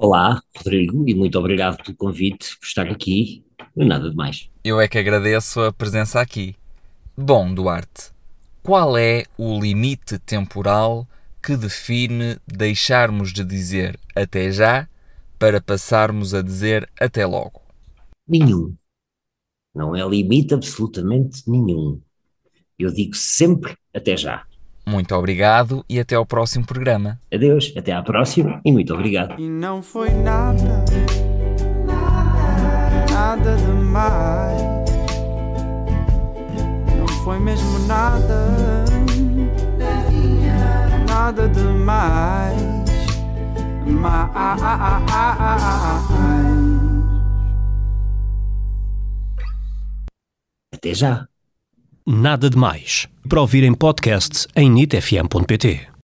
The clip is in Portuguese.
Olá, Rodrigo, e muito obrigado pelo convite por estar aqui. Nada de mais. Eu é que agradeço a presença aqui. Bom, Duarte, qual é o limite temporal que define deixarmos de dizer até já para passarmos a dizer até logo? Nenhum. Não é limite absolutamente nenhum. Eu digo sempre até já. Muito obrigado e até ao próximo programa. Adeus, até à próxima e muito obrigado. E não foi nada, nada demais. Não foi mesmo nada, nada demais. Mais. Até já. Nada de Mais. Para ouvir em podcast em nitfm.pt.